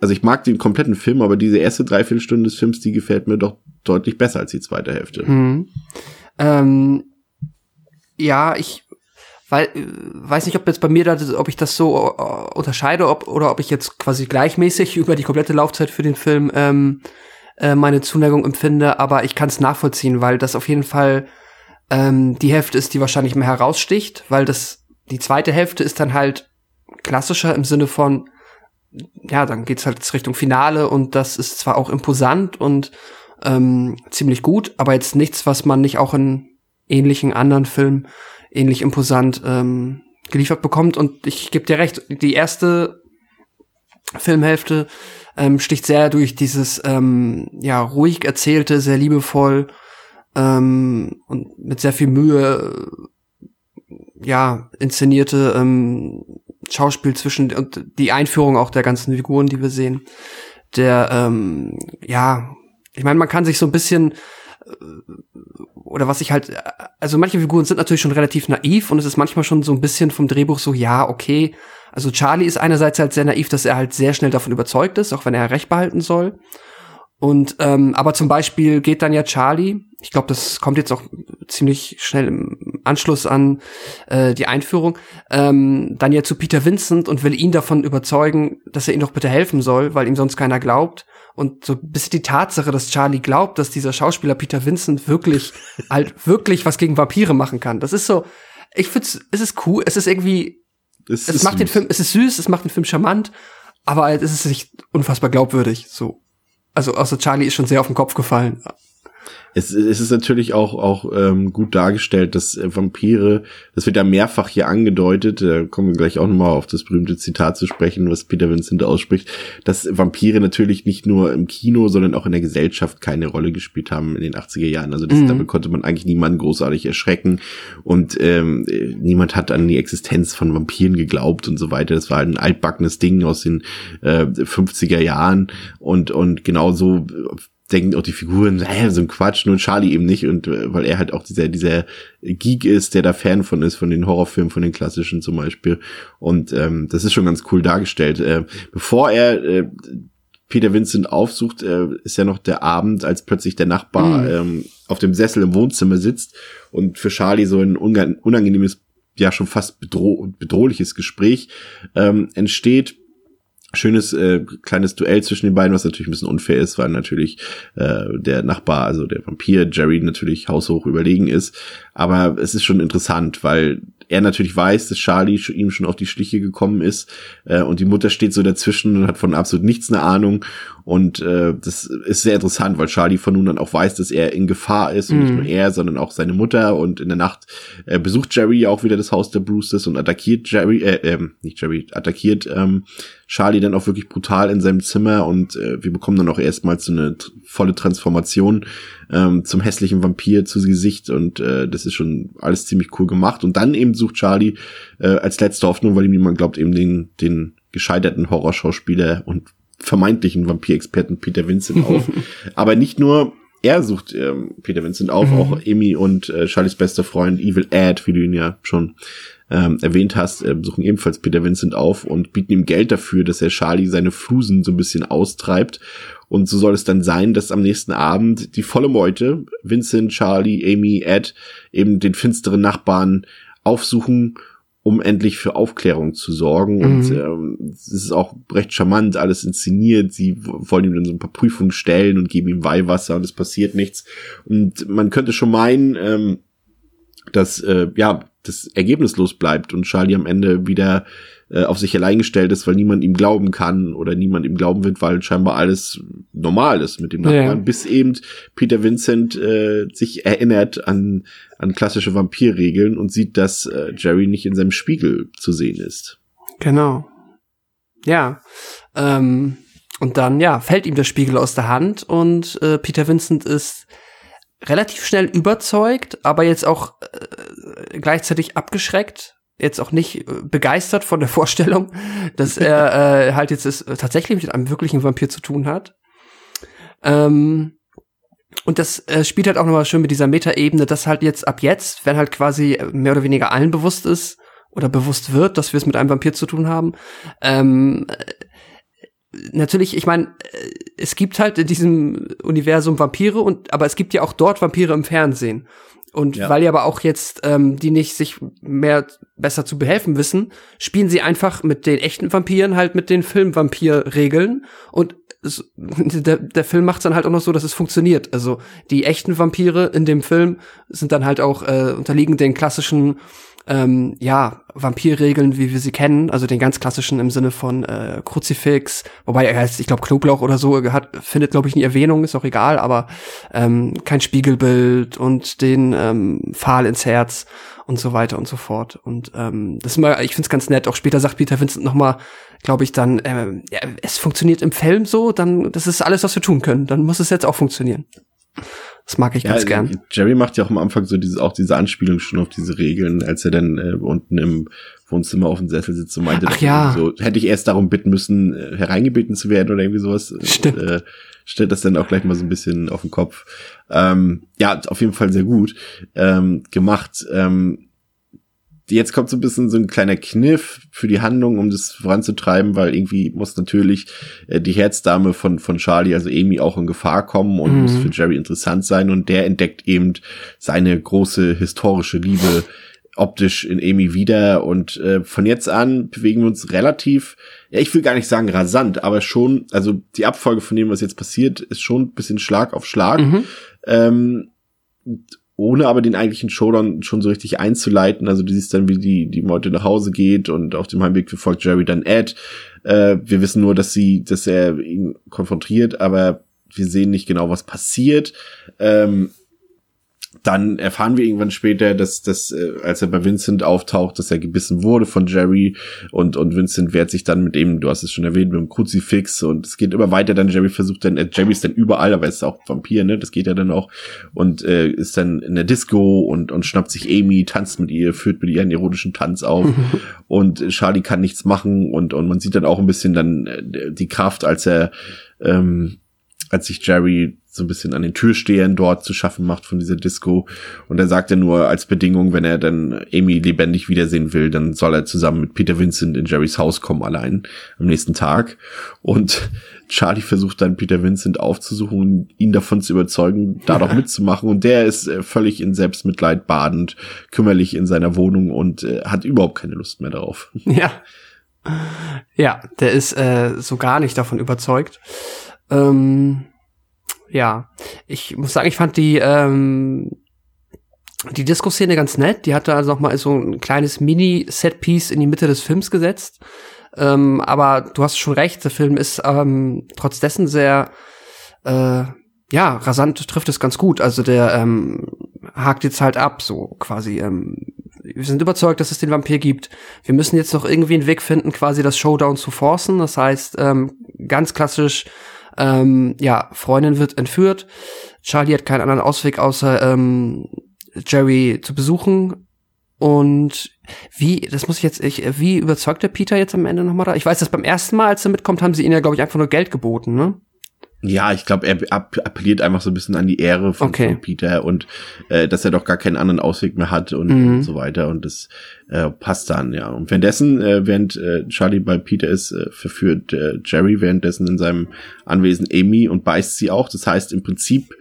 also ich mag den kompletten Film, aber diese erste Dreiviertelstunde des Films, die gefällt mir doch deutlich besser als die zweite Hälfte. Mhm. Ähm, ja, ich weil, äh, weiß nicht, ob jetzt bei mir da, ob ich das so äh, unterscheide, ob oder ob ich jetzt quasi gleichmäßig über die komplette Laufzeit für den Film ähm, äh, meine Zuneigung empfinde, aber ich kann es nachvollziehen, weil das auf jeden Fall ähm, die Hälfte ist, die wahrscheinlich mehr heraussticht, weil das die zweite Hälfte ist dann halt klassischer im Sinne von ja, dann geht's halt Richtung Finale und das ist zwar auch imposant und ähm, ziemlich gut, aber jetzt nichts, was man nicht auch in ähnlichen anderen Filmen ähnlich imposant ähm, geliefert bekommt. Und ich gebe dir recht, die erste Filmhälfte ähm, sticht sehr durch dieses ähm, ja ruhig erzählte, sehr liebevoll ähm, und mit sehr viel Mühe ja inszenierte ähm, Schauspiel zwischen und die Einführung auch der ganzen Figuren, die wir sehen. Der ähm, ja, ich meine, man kann sich so ein bisschen oder was ich halt, also manche Figuren sind natürlich schon relativ naiv und es ist manchmal schon so ein bisschen vom Drehbuch so, ja, okay. Also Charlie ist einerseits halt sehr naiv, dass er halt sehr schnell davon überzeugt ist, auch wenn er Recht behalten soll. Und ähm, aber zum Beispiel geht dann ja Charlie, ich glaube, das kommt jetzt auch ziemlich schnell im Anschluss an äh, die Einführung, ähm, dann ja zu Peter Vincent und will ihn davon überzeugen, dass er ihm doch bitte helfen soll, weil ihm sonst keiner glaubt. Und so bis die Tatsache, dass Charlie glaubt, dass dieser Schauspieler Peter Vincent wirklich halt wirklich was gegen Vampire machen kann. Das ist so, ich find's, es ist cool, es ist irgendwie, Es, es ist macht den süß. Film, es ist süß, es macht den Film charmant, aber es ist nicht unfassbar glaubwürdig. So, also außer Charlie ist schon sehr auf den Kopf gefallen. Es, es ist natürlich auch, auch ähm, gut dargestellt, dass äh, Vampire, das wird ja mehrfach hier angedeutet, da kommen wir gleich auch nochmal auf das berühmte Zitat zu sprechen, was Peter Vincent ausspricht, dass Vampire natürlich nicht nur im Kino, sondern auch in der Gesellschaft keine Rolle gespielt haben in den 80er Jahren. Also das, Mhm. damit konnte man eigentlich niemanden großartig erschrecken und ähm, äh, niemand hat an die Existenz von Vampiren geglaubt und so weiter. Das war ein altbackenes Ding aus den äh, 50er Jahren und, und genauso denken auch die Figuren, hä, so ein Quatsch, nur Charlie eben nicht und äh, weil er halt auch dieser dieser Geek ist, der da Fan von ist, von den Horrorfilmen, von den klassischen zum Beispiel und ähm, das ist schon ganz cool dargestellt. Äh, bevor er äh, Peter Vincent aufsucht, äh, ist ja noch der Abend, als plötzlich der Nachbar Mhm. ähm, auf dem Sessel im Wohnzimmer sitzt und für Charlie so ein unangenehmes, ja schon fast bedroh bedrohliches Gespräch ähm, entsteht schönes äh, kleines Duell zwischen den beiden, was natürlich ein bisschen unfair ist, weil natürlich äh, der Nachbar, also der Vampir Jerry natürlich haushoch überlegen ist. Aber es ist schon interessant, weil er natürlich weiß, dass Charlie ihm schon auf die Schliche gekommen ist äh, und die Mutter steht so dazwischen und hat von absolut nichts eine Ahnung Und äh, das ist sehr interessant, weil Charlie von nun an auch weiß, dass er in Gefahr ist. Und Mhm. nicht nur er, sondern auch seine Mutter. Und in der Nacht äh, besucht Jerry auch wieder das Haus der Brewsters und attackiert Jerry, äh, ähm, nicht Jerry, attackiert ähm, Charlie dann auch wirklich brutal in seinem Zimmer. Und äh, wir bekommen dann auch erstmals so eine volle Transformation ähm, zum hässlichen Vampir zu Gesicht. Und äh, das ist schon alles ziemlich cool gemacht. Und dann eben sucht Charlie äh, als letzte Hoffnung, weil ihm niemand glaubt, eben den, den gescheiterten Horrorschauspieler und vermeintlichen Vampirexperten Peter Vincent auf. Aber nicht nur er sucht ähm, Peter Vincent auf, auch Amy und äh, Charlies bester Freund Evil Ed, wie du ihn ja schon ähm, erwähnt hast, äh, suchen ebenfalls Peter Vincent auf und bieten ihm Geld dafür, dass er Charlie seine Flusen so ein bisschen austreibt. Und so soll es dann sein, dass am nächsten Abend die volle Meute, Vincent, Charlie, Amy, Ed, eben den finsteren Nachbarn aufsuchen, um endlich für Aufklärung zu sorgen. Und ähm, es ist auch recht charmant, alles inszeniert. Sie wollen ihm dann so ein paar Prüfungen stellen und geben ihm Weihwasser und es passiert nichts. Und man könnte schon meinen, ähm, dass äh, ja das ergebnislos bleibt und Charlie am Ende wieder äh, auf sich allein gestellt ist, weil niemand ihm glauben kann oder niemand ihm glauben wird, weil scheinbar alles normal ist mit dem Ja. Nachbarn, bis eben Peter Vincent äh, sich erinnert an an klassische Vampirregeln und sieht, dass äh, Jerry nicht in seinem Spiegel zu sehen ist. Genau. Ja. Ähm, und dann, ja, fällt ihm der Spiegel aus der Hand und äh, Peter Vincent ist relativ schnell überzeugt, aber jetzt auch äh, gleichzeitig abgeschreckt. Jetzt auch nicht äh, begeistert von der Vorstellung, dass er äh, halt jetzt es äh, tatsächlich mit einem wirklichen Vampir zu tun hat. Ähm, und das äh, spielt halt auch nochmal schön mit dieser Metaebene, dass halt jetzt ab jetzt, wenn halt quasi mehr oder weniger allen bewusst ist oder bewusst wird, dass wir es mit einem Vampir zu tun haben, ähm, äh, natürlich, ich meine, äh, es gibt halt in diesem Universum Vampire und aber es gibt ja auch dort Vampire im Fernsehen. Und Ja. weil ja aber auch jetzt ähm, die nicht sich mehr besser zu behelfen wissen, spielen sie einfach mit den echten Vampiren halt mit den Filmvampir-Regeln und es, der, der Film macht dann halt auch noch so, dass es funktioniert. Also die echten Vampire in dem Film sind dann halt auch äh, unterliegen den klassischen ähm, ja, Vampirregeln, wie wir sie kennen, also den ganz klassischen im Sinne von äh, Kruzifix, wobei er heißt, ich glaube, Knoblauch oder so hat, findet, glaube ich, nie Erwähnung, ist auch egal, aber ähm, kein Spiegelbild und den ähm, Pfahl ins Herz und so weiter und so fort. Und ähm, das ist mal, ich finde es ganz nett. Auch später sagt Peter Vincent noch mal, glaube ich, dann, äh, ja, es funktioniert im Film so, dann das ist alles, was wir tun können. Dann muss es jetzt auch funktionieren. Das mag ich ganz gern. Jerry macht ja auch am Anfang so diese, auch diese Anspielung schon auf diese Regeln, als er dann äh, unten im Wohnzimmer auf dem Sessel sitzt und meinte, Ach ja. so, hätte ich erst darum bitten müssen, äh, hereingebeten zu werden oder irgendwie sowas. Stimmt. Und, äh, stellt das dann auch gleich mal so ein bisschen auf den Kopf. Ähm, ja, auf jeden Fall sehr gut ähm, gemacht. Ähm, jetzt kommt so ein bisschen so ein kleiner Kniff für die Handlung, um das voranzutreiben, weil irgendwie muss natürlich äh, die Herzdame von, von Charlie, also Amy, auch in Gefahr kommen und Mhm. muss für Jerry interessant sein und der entdeckt eben seine große historische Liebe optisch in Amy wieder und äh, von jetzt an bewegen wir uns relativ, ja, ich will gar nicht sagen rasant, aber schon, also die Abfolge von dem, was jetzt passiert, ist schon ein bisschen Schlag auf Schlag. Mhm. Ähm, ohne aber den eigentlichen Showdown schon so richtig einzuleiten. Also du siehst dann, wie die, die Meute nach Hause geht und auf dem Heimweg verfolgt Jerry dann Ed. Äh, wir wissen nur, dass sie, dass er ihn konfrontiert, aber wir sehen nicht genau, was passiert. Ähm, dann erfahren wir irgendwann später, dass, dass äh, als er bei Vincent auftaucht, dass er gebissen wurde von Jerry und und Vincent wehrt sich dann mit ihm, du hast es schon erwähnt, mit dem Kruzifix und es geht immer weiter. Dann Jerry versucht dann, äh, Jerry ist dann überall, aber er ist auch Vampir, ne? Das geht ja dann auch und äh, ist dann in der Disco und und schnappt sich Amy, tanzt mit ihr, führt mit ihr einen eroischen Tanz auf und Charlie kann nichts machen und und man sieht dann auch ein bisschen dann äh, die Kraft, als er ähm, als sich Jerry so ein bisschen an den Türstehern dort zu schaffen macht von dieser Disco. Und er sagt ja nur als Bedingung, wenn er dann Amy lebendig wiedersehen will, dann soll er zusammen mit Peter Vincent in Jerrys Haus kommen allein am nächsten Tag. Und Charlie versucht dann Peter Vincent aufzusuchen und ihn davon zu überzeugen, da doch mitzumachen. Und der ist äh, völlig in Selbstmitleid badend, kümmerlich in seiner Wohnung und äh, hat überhaupt keine Lust mehr darauf. Ja. Ja, der ist äh, so gar nicht davon überzeugt. Ähm, ja, ich muss sagen, ich fand die ähm, die Disco-Szene ganz nett. Die hatte also noch mal so ein kleines Mini-Set-Piece in die Mitte des Films gesetzt. Ähm, aber du hast schon recht, der Film ist ähm, trotz dessen sehr äh, ja, rasant trifft es ganz gut. Also der ähm, hakt jetzt halt ab, so quasi. Ähm, wir sind überzeugt, dass es den Vampir gibt. Wir müssen jetzt noch irgendwie einen Weg finden, quasi das Showdown zu forcen. Das heißt, ähm, ganz klassisch, ähm, ja, Freundin wird entführt. Charlie hat keinen anderen Ausweg, außer ähm, Jerry zu besuchen. Und wie, das muss ich jetzt, ich, wie überzeugt der Peter jetzt am Ende nochmal da? Ich weiß, dass beim ersten Mal, als er mitkommt, haben sie ihn ja, glaube ich, einfach nur Geld geboten, ne? Ja, ich glaube, er appelliert einfach so ein bisschen an die Ehre von, okay. von Peter und äh, dass er doch gar keinen anderen Ausweg mehr hat und, mhm. und so weiter. Und das äh, passt dann, ja. Und währenddessen, äh, während äh, Charlie bei Peter ist, äh, verführt äh, Jerry währenddessen in seinem Anwesen Amy und beißt sie auch. Das heißt, im Prinzip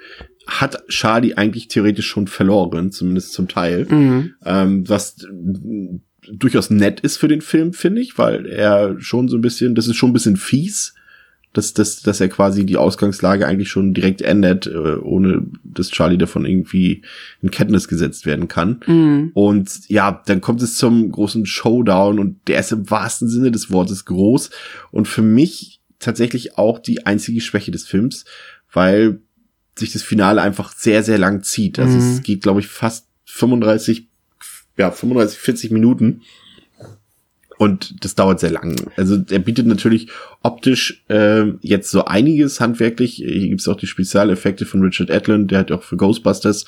hat Charlie eigentlich theoretisch schon verloren, zumindest zum Teil. Mhm. Ähm, was durchaus nett ist für den Film, finde ich, weil er schon so ein bisschen, das ist schon ein bisschen fies dass, dass, dass er quasi die Ausgangslage eigentlich schon direkt ändert, äh, ohne dass Charlie davon irgendwie in Kenntnis gesetzt werden kann. Mhm. Und ja, dann kommt es zum großen Showdown und der ist im wahrsten Sinne des Wortes groß und für mich tatsächlich auch die einzige Schwäche des Films, weil sich das Finale einfach sehr, sehr lang zieht. Also mhm. es geht, glaube ich, fast 35, ja, 35, 40 Minuten. Und das dauert sehr lang. Also er bietet natürlich optisch äh, jetzt so einiges handwerklich. Hier gibt's auch die Spezialeffekte von Richard Edlund, der hat auch für Ghostbusters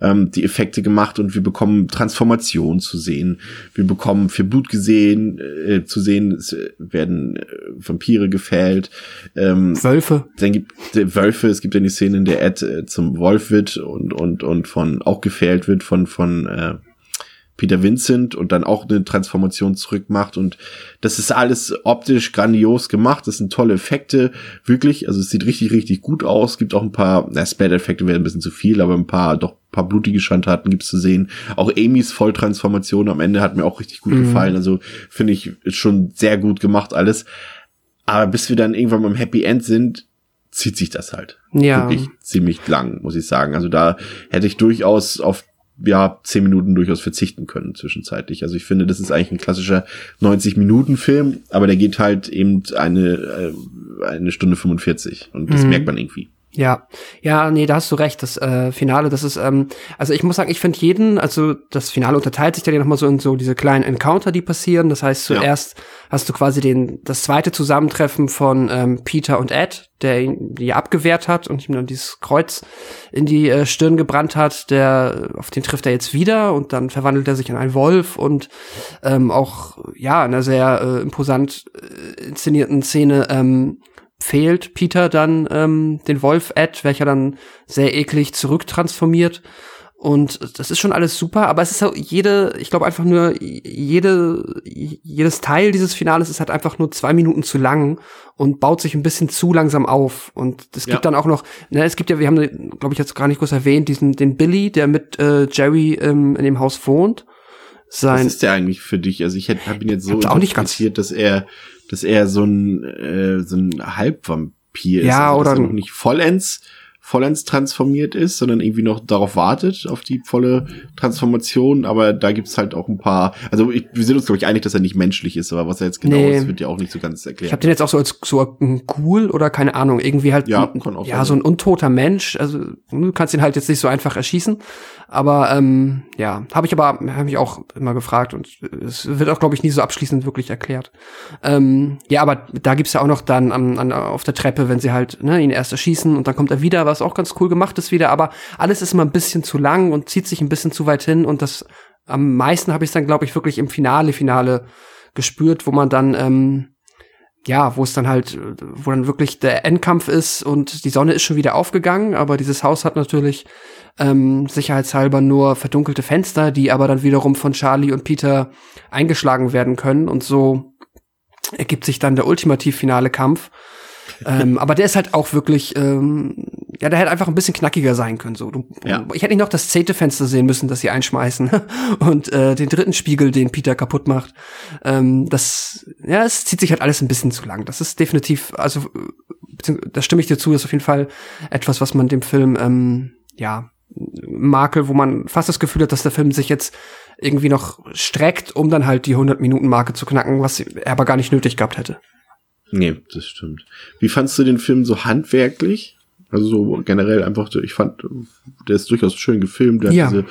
ähm, die Effekte gemacht und wir bekommen Transformation zu sehen. Wir bekommen für Blut gesehen äh, zu sehen, es werden äh, Vampire gefällt. Ähm, Wölfe. Dann gibt äh, Wölfe, es gibt dann die Szene, in der Ed äh, zum Wolf wird und und und von auch gefällt wird von von äh, Peter Vincent und dann auch eine Transformation zurückmacht und das ist alles optisch grandios gemacht. Das sind tolle Effekte, wirklich. Also es sieht richtig, richtig gut aus. Gibt auch ein paar, na, Spad-Effekte werden ein bisschen zu viel, aber ein paar, doch ein paar blutige Schandtaten gibt's zu sehen. Auch Amy's Volltransformation am Ende hat mir auch richtig gut mhm. gefallen. Also finde ich ist schon sehr gut gemacht alles. Aber bis wir dann irgendwann beim Happy End sind, zieht sich das halt. Ja. Wirklich ziemlich lang, muss ich sagen. Also da hätte ich durchaus auf ja, zehn Minuten durchaus verzichten können zwischenzeitlich. Also ich finde, das ist eigentlich ein klassischer 90-Minuten-Film, aber der geht halt eben eine, äh, eine Stunde 45 und das mhm. merkt man irgendwie. Ja, ja, nee, da hast du recht. Das äh, Finale, das ist, ähm, also ich muss sagen, ich finde jeden, also das Finale unterteilt sich dann ja nochmal so in so diese kleinen Encounter, die passieren. Das heißt, zuerst ja. hast du quasi den das zweite Zusammentreffen von ähm, Peter und Ed, der ihn die abgewehrt hat und ihm dann dieses Kreuz in die äh, Stirn gebrannt hat. Der auf den trifft er jetzt wieder und dann verwandelt er sich in einen Wolf und ähm, auch ja in einer sehr äh, imposant äh, inszenierten Szene. Ähm, fehlt Peter dann ähm, den Wolf Ed, welcher dann sehr eklig zurücktransformiert. Und das ist schon alles super, aber es ist auch jede, ich glaube einfach nur, jede, jedes Teil dieses Finales ist halt einfach nur zwei Minuten zu lang und baut sich ein bisschen zu langsam auf. Und es gibt ja. dann auch noch, ne, es gibt ja, wir haben, glaube ich, jetzt gar nicht groß erwähnt, diesen, den Billy, der mit äh, Jerry ähm, in dem Haus wohnt. Sein, Was ist der eigentlich für dich? Also ich habe ihn jetzt so interpretiert, dass er dass er so ein, äh, so ein Halbvampir ist. Ja, also, oder noch nicht vollends vollends transformiert ist, sondern irgendwie noch darauf wartet, auf die volle Transformation. Aber da gibt's halt auch ein paar, also ich, wir sind uns, glaube ich, einig, dass er nicht menschlich ist, aber was er jetzt genau nee. ist, wird ja auch nicht so ganz erklärt. Ich habe den jetzt auch so als so cool oder keine Ahnung, irgendwie halt ja, auch ja so ein untoter Mensch. Also du kannst ihn halt jetzt nicht so einfach erschießen. Aber ähm, ja, habe ich aber hab ich auch immer gefragt und es wird auch, glaube ich, nie so abschließend wirklich erklärt. Ähm, ja, aber da gibt's ja auch noch dann an, an, auf der Treppe, wenn sie halt ne, ihn erst erschießen und dann kommt er wieder, was auch ganz cool gemacht ist wieder. Aber alles ist immer ein bisschen zu lang und zieht sich ein bisschen zu weit hin und das am meisten habe ich dann, glaube ich, wirklich im Finale, Finale gespürt, wo man dann ähm, ja, wo es dann halt, wo dann wirklich der Endkampf ist und die Sonne ist schon wieder aufgegangen, aber dieses Haus hat natürlich ähm, sicherheitshalber nur verdunkelte Fenster, die aber dann wiederum von Charlie und Peter eingeschlagen werden können und so ergibt sich dann der ultimativ finale Kampf. ähm, aber der ist halt auch wirklich, ähm, ja, der hätte einfach ein bisschen knackiger sein können. So, du, ja. ich hätte nicht noch das zehnte Fenster sehen müssen, das sie einschmeißen und äh, den dritten Spiegel, den Peter kaputt macht. Ähm, das, ja, es zieht sich halt alles ein bisschen zu lang. Das ist definitiv, also, da stimme ich dir zu, ist auf jeden Fall etwas, was man dem Film, ähm, ja, Makel, wo man fast das Gefühl hat, dass der Film sich jetzt irgendwie noch streckt, um dann halt die 100 Minuten Marke zu knacken, was er aber gar nicht nötig gehabt hätte. Nee, das stimmt. Wie fandst du den Film so handwerklich? Also so generell einfach, ich fand, der ist durchaus schön gefilmt, der Ja. hat diese,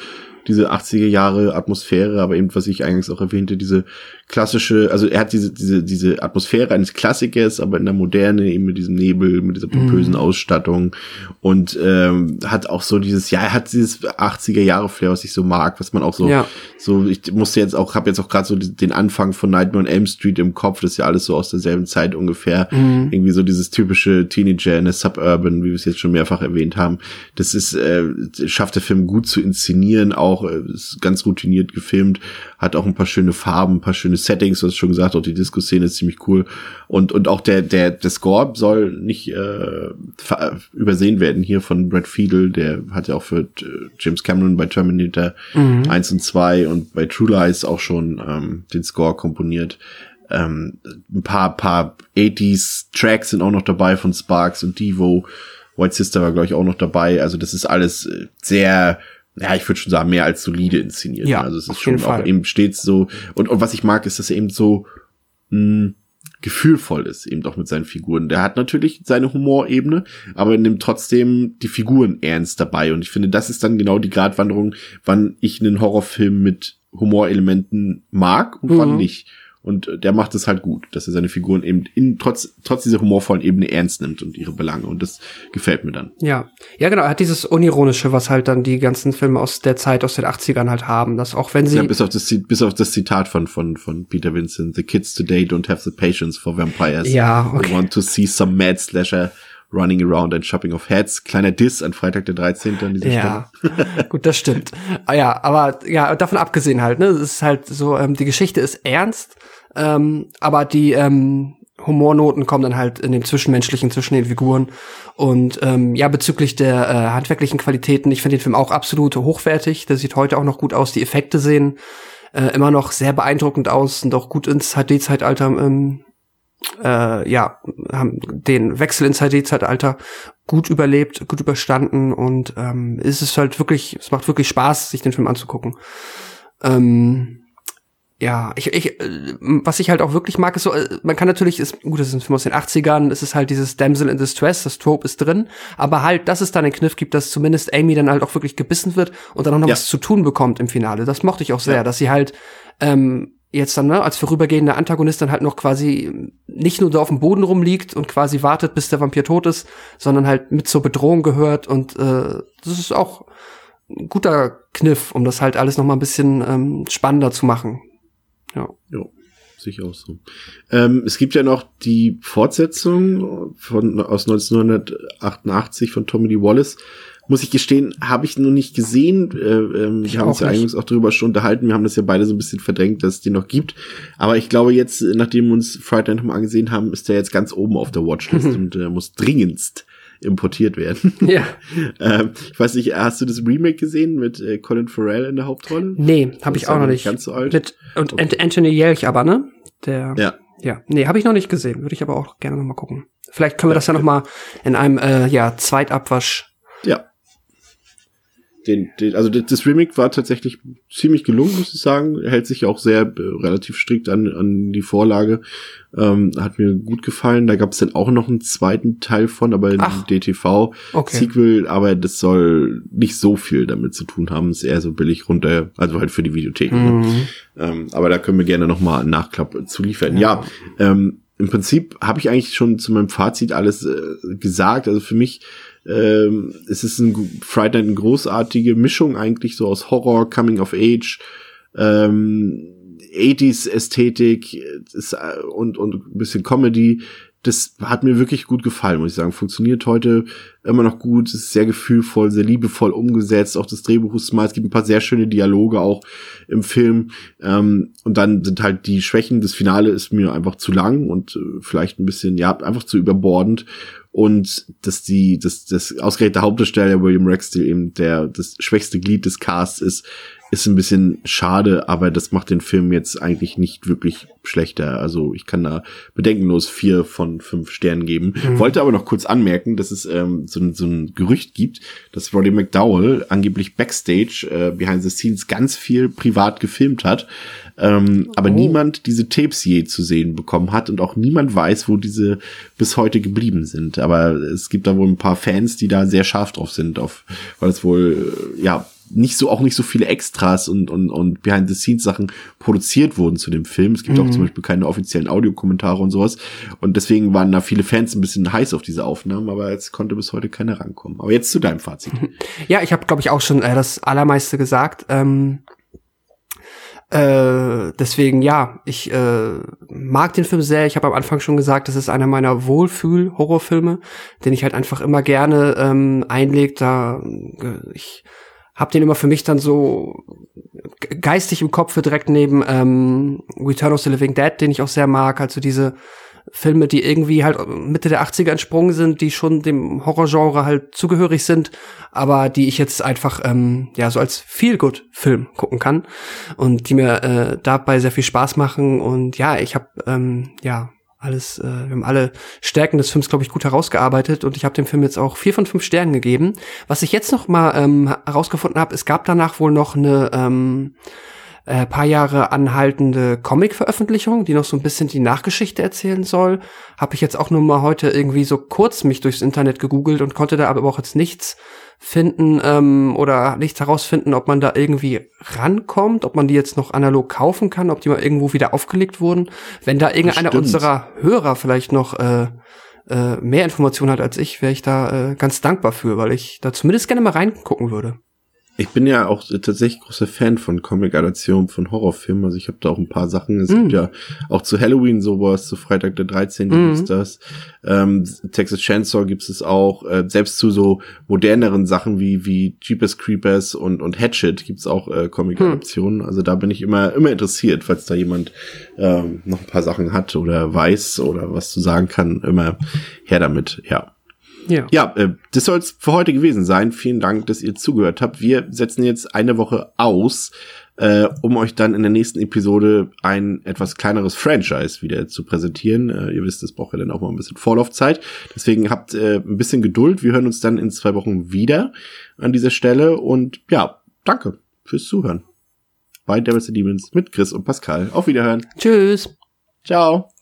diese 80er Jahre Atmosphäre, aber eben, was ich eingangs auch erwähnte, diese klassische, also er hat diese, diese, diese Atmosphäre eines Klassikers, aber in der Moderne, eben mit diesem Nebel, mit dieser pompösen Mhm. Ausstattung und ähm, hat auch so dieses, ja, er hat dieses 80er Jahre Flair, was ich so mag, was man auch so, Ja. so, ich musste jetzt auch, habe jetzt auch gerade so den Anfang von Nightmare on Elm Street im Kopf, das ist ja alles so aus derselben Zeit ungefähr, Mhm. irgendwie so dieses typische Teenager in der Suburban, wie wir es jetzt schon mehrfach erwähnt haben. Das ist, äh, schafft der Film gut zu inszenieren, auch äh, ist ganz routiniert gefilmt, hat auch ein paar schöne Farben, ein paar schöne Settings, du hast schon gesagt, auch die Disco-Szene ist ziemlich cool. Und, und auch der, der, der Score soll nicht äh, übersehen werden hier von Brad Fiedel, der hat ja auch für äh, James Cameron bei Terminator Mhm. 1 und 2 und bei True Lies auch schon ähm, den Score komponiert. Ähm, ein paar, paar 80s Tracks sind auch noch dabei von Sparks und Devo. White Sister war, glaube ich, auch noch dabei. Also das ist alles äh, sehr, ja, ich würde schon sagen, mehr als solide inszeniert. Ja, also es ist schon auch eben stets so. Und, und was ich mag, ist, dass er eben so mh, gefühlvoll ist, eben auch mit seinen Figuren. Der hat natürlich seine Humorebene, aber er nimmt trotzdem die Figuren ernst dabei. Und ich finde, das ist dann genau die Gratwanderung, wann ich einen Horrorfilm mit Humorelementen mag und wann Mhm. nicht. Und äh, der macht es halt gut, dass er seine Figuren eben in, trotz, trotz dieser humorvollen Ebene ernst nimmt und ihre Belange. Und das gefällt mir dann. Ja. Ja, genau. Er hat dieses Unironische, was halt dann die ganzen Filme aus der Zeit, aus den 80ern halt haben. Dass auch wenn sie. Ja, bis auf das, bis auf das Zitat von, von, von Peter Vincent. The kids today don't have the patience for vampires. Ja, They okay. want to see some mad slasher running around and chopping off heads. Kleiner Diss an Freitag der 13. an dieser Ja, Stelle. gut, das stimmt. Ah ja, aber ja, davon abgesehen halt, ne, es ist halt so, ähm, die Geschichte ist ernst, ähm, aber die ähm, Humornoten kommen dann halt in dem Zwischenmenschlichen zwischen den Figuren. Und ähm, ja, bezüglich der äh, handwerklichen Qualitäten, ich finde den Film auch absolut hochwertig. Der sieht heute auch noch gut aus. Die Effekte sehen äh, immer noch sehr beeindruckend aus und auch gut ins HD-Zeitalter ähm, äh, ja, haben den Wechsel ins HD-Zeitalter gut überlebt, gut überstanden und ähm, es ist halt wirklich, es macht wirklich Spaß, sich den Film anzugucken. Ähm, ja, ich, ich, äh, was ich halt auch wirklich mag, ist so, äh, man kann natürlich, ist, gut, das ist ein Film aus den 80ern, es ist halt dieses Damsel in Distress, das Trope ist drin, aber halt, dass es dann einen Kniff gibt, dass zumindest Amy dann halt auch wirklich gebissen wird und dann auch noch Ja. was zu tun bekommt im Finale. Das mochte ich auch sehr, Ja. dass sie halt ähm, jetzt dann ne, als vorübergehender Antagonist dann halt noch quasi nicht nur da auf dem Boden rumliegt und quasi wartet, bis der Vampir tot ist, sondern halt mit zur Bedrohung gehört und äh, das ist auch ein guter Kniff, um das halt alles noch mal ein bisschen ähm, spannender zu machen. Ja. Ja, sicher auch so. Ähm, es gibt ja noch die Fortsetzung von, aus 1988 von Tommy Lee Wallace. Muss ich gestehen, habe ich noch nicht gesehen. Äh, ähm, wir haben uns ja eingangs auch darüber schon unterhalten. Wir haben das ja beide so ein bisschen verdrängt, dass es den noch gibt. Aber ich glaube jetzt, nachdem wir uns Friday Night mal angesehen haben, ist der jetzt ganz oben auf der Watchlist und äh, muss dringendst importiert werden. Ja. ähm, ich weiß nicht, hast du das Remake gesehen mit äh, Colin Farrell in der Hauptrolle? Nee, habe ich auch ja noch nicht. ganz so alt. Mit, und Okay. Ant- Anthony Jelch aber, ne? Der, Ja. ja. Nee, habe ich noch nicht gesehen. Würde ich aber auch gerne noch mal gucken. Vielleicht können wir das ja noch mal in einem, äh, ja, Zweitabwasch. Ja. Den, den, also das Remake war tatsächlich ziemlich gelungen, muss ich sagen. Hält sich auch sehr äh, relativ strikt an, an die Vorlage. Ähm, hat mir gut gefallen. Da gab es dann auch noch einen zweiten Teil von, aber ein Ach. DTV Okay. Sequel, aber das soll nicht so viel damit zu tun haben. Ist eher so billig runter, also halt für die Videotheken. Ne? Mhm. Ähm, aber da können wir gerne noch mal einen Nachklapp zu liefern. Ja, ähm, im Prinzip habe ich eigentlich schon zu meinem Fazit alles äh, gesagt. Also für mich ähm, es ist ein Friday Night eine großartige Mischung eigentlich so aus Horror, Coming of Age, ähm, 80s Ästhetik äh, ist, äh, und, und ein bisschen Comedy. Das hat mir wirklich gut gefallen, muss ich sagen. Funktioniert heute immer noch gut, ist sehr gefühlvoll, sehr liebevoll umgesetzt. Auch das Drehbuch ist smart. Es gibt ein paar sehr schöne Dialoge auch im Film. Ähm, und dann sind halt die Schwächen. Das Finale ist mir einfach zu lang und äh, vielleicht ein bisschen, ja, einfach zu überbordend. Und dass die, dass das ausgerechnet der Hauptdarsteller William Rexdale eben der das schwächste Glied des Casts ist, ist ein bisschen schade, aber das macht den Film jetzt eigentlich nicht wirklich schlechter. Also ich kann da bedenkenlos vier von fünf Sternen geben. Mhm. Wollte aber noch kurz anmerken, dass es ähm, so, so ein Gerücht gibt, dass Roddy McDowell angeblich backstage äh, behind the scenes ganz viel privat gefilmt hat, ähm, aber oh. niemand diese Tapes je zu sehen bekommen hat und auch niemand weiß, wo diese bis heute geblieben sind. Aber es gibt da wohl ein paar Fans, die da sehr scharf drauf sind, auf, weil es wohl äh, ja nicht so auch nicht so viele Extras und und und Behind the Scenes Sachen produziert wurden zu dem Film. Es gibt mhm. auch zum Beispiel keine offiziellen Audiokommentare und sowas. Und deswegen waren da viele Fans ein bisschen heiß auf diese Aufnahmen, aber jetzt konnte bis heute keiner rankommen. Aber jetzt zu deinem Fazit. Ja, ich habe glaube ich auch schon äh, das allermeiste gesagt. Ähm äh, deswegen ja, ich äh, mag den Film sehr. Ich habe am Anfang schon gesagt, das ist einer meiner Wohlfühl-Horrorfilme, den ich halt einfach immer gerne ähm, einlegt. Da äh, ich hab den immer für mich dann so geistig im Kopf direkt neben ähm, Return of the Living Dead, den ich auch sehr mag. Also diese Filme, die irgendwie halt Mitte der 80er entsprungen sind, die schon dem Horrorgenre halt zugehörig sind, aber die ich jetzt einfach ähm, ja so als Feel-Good-Film gucken kann und die mir äh, dabei sehr viel Spaß machen. Und ja, ich habe ähm, ja alles, äh, wir haben alle Stärken des Films, glaube ich, gut herausgearbeitet und ich habe dem Film jetzt auch vier von fünf Sternen gegeben. Was ich jetzt noch mal ähm, herausgefunden habe, es gab danach wohl noch eine ähm, äh, paar Jahre anhaltende Comic-Veröffentlichung, die noch so ein bisschen die Nachgeschichte erzählen soll. Habe ich jetzt auch nur mal heute irgendwie so kurz mich durchs Internet gegoogelt und konnte da aber auch jetzt nichts finden ähm, oder nichts herausfinden, ob man da irgendwie rankommt, ob man die jetzt noch analog kaufen kann, ob die mal irgendwo wieder aufgelegt wurden. Wenn da irgendeiner unserer Hörer vielleicht noch äh, äh, mehr Informationen hat als ich, wäre ich da äh, ganz dankbar für, weil ich da zumindest gerne mal reingucken würde. Ich bin ja auch tatsächlich großer Fan von Comic-Adaptionen von Horrorfilmen. Also ich habe da auch ein paar Sachen. Es mm. gibt ja auch zu Halloween sowas, zu Freitag der 13. Mm. gibt's das. Ähm, Texas Chainsaw gibt es auch. Äh, selbst zu so moderneren Sachen wie wie Jeepers Creepers und und Hatchet gibt's auch äh, Comic-Adaptionen. Mm. Also da bin ich immer immer interessiert, falls da jemand ähm, noch ein paar Sachen hat oder weiß oder was zu sagen kann. Immer her damit. Ja. Ja, ja äh, das soll es für heute gewesen sein. Vielen Dank, dass ihr zugehört habt. Wir setzen jetzt eine Woche aus, äh, um euch dann in der nächsten Episode ein etwas kleineres Franchise wieder zu präsentieren. Äh, ihr wisst, das braucht ja dann auch mal ein bisschen Vorlaufzeit. Deswegen habt äh, ein bisschen Geduld. Wir hören uns dann in zwei Wochen wieder an dieser Stelle. Und ja, danke fürs Zuhören. Bei Devils and Demons mit Chris und Pascal. Auf Wiederhören. Tschüss. Ciao.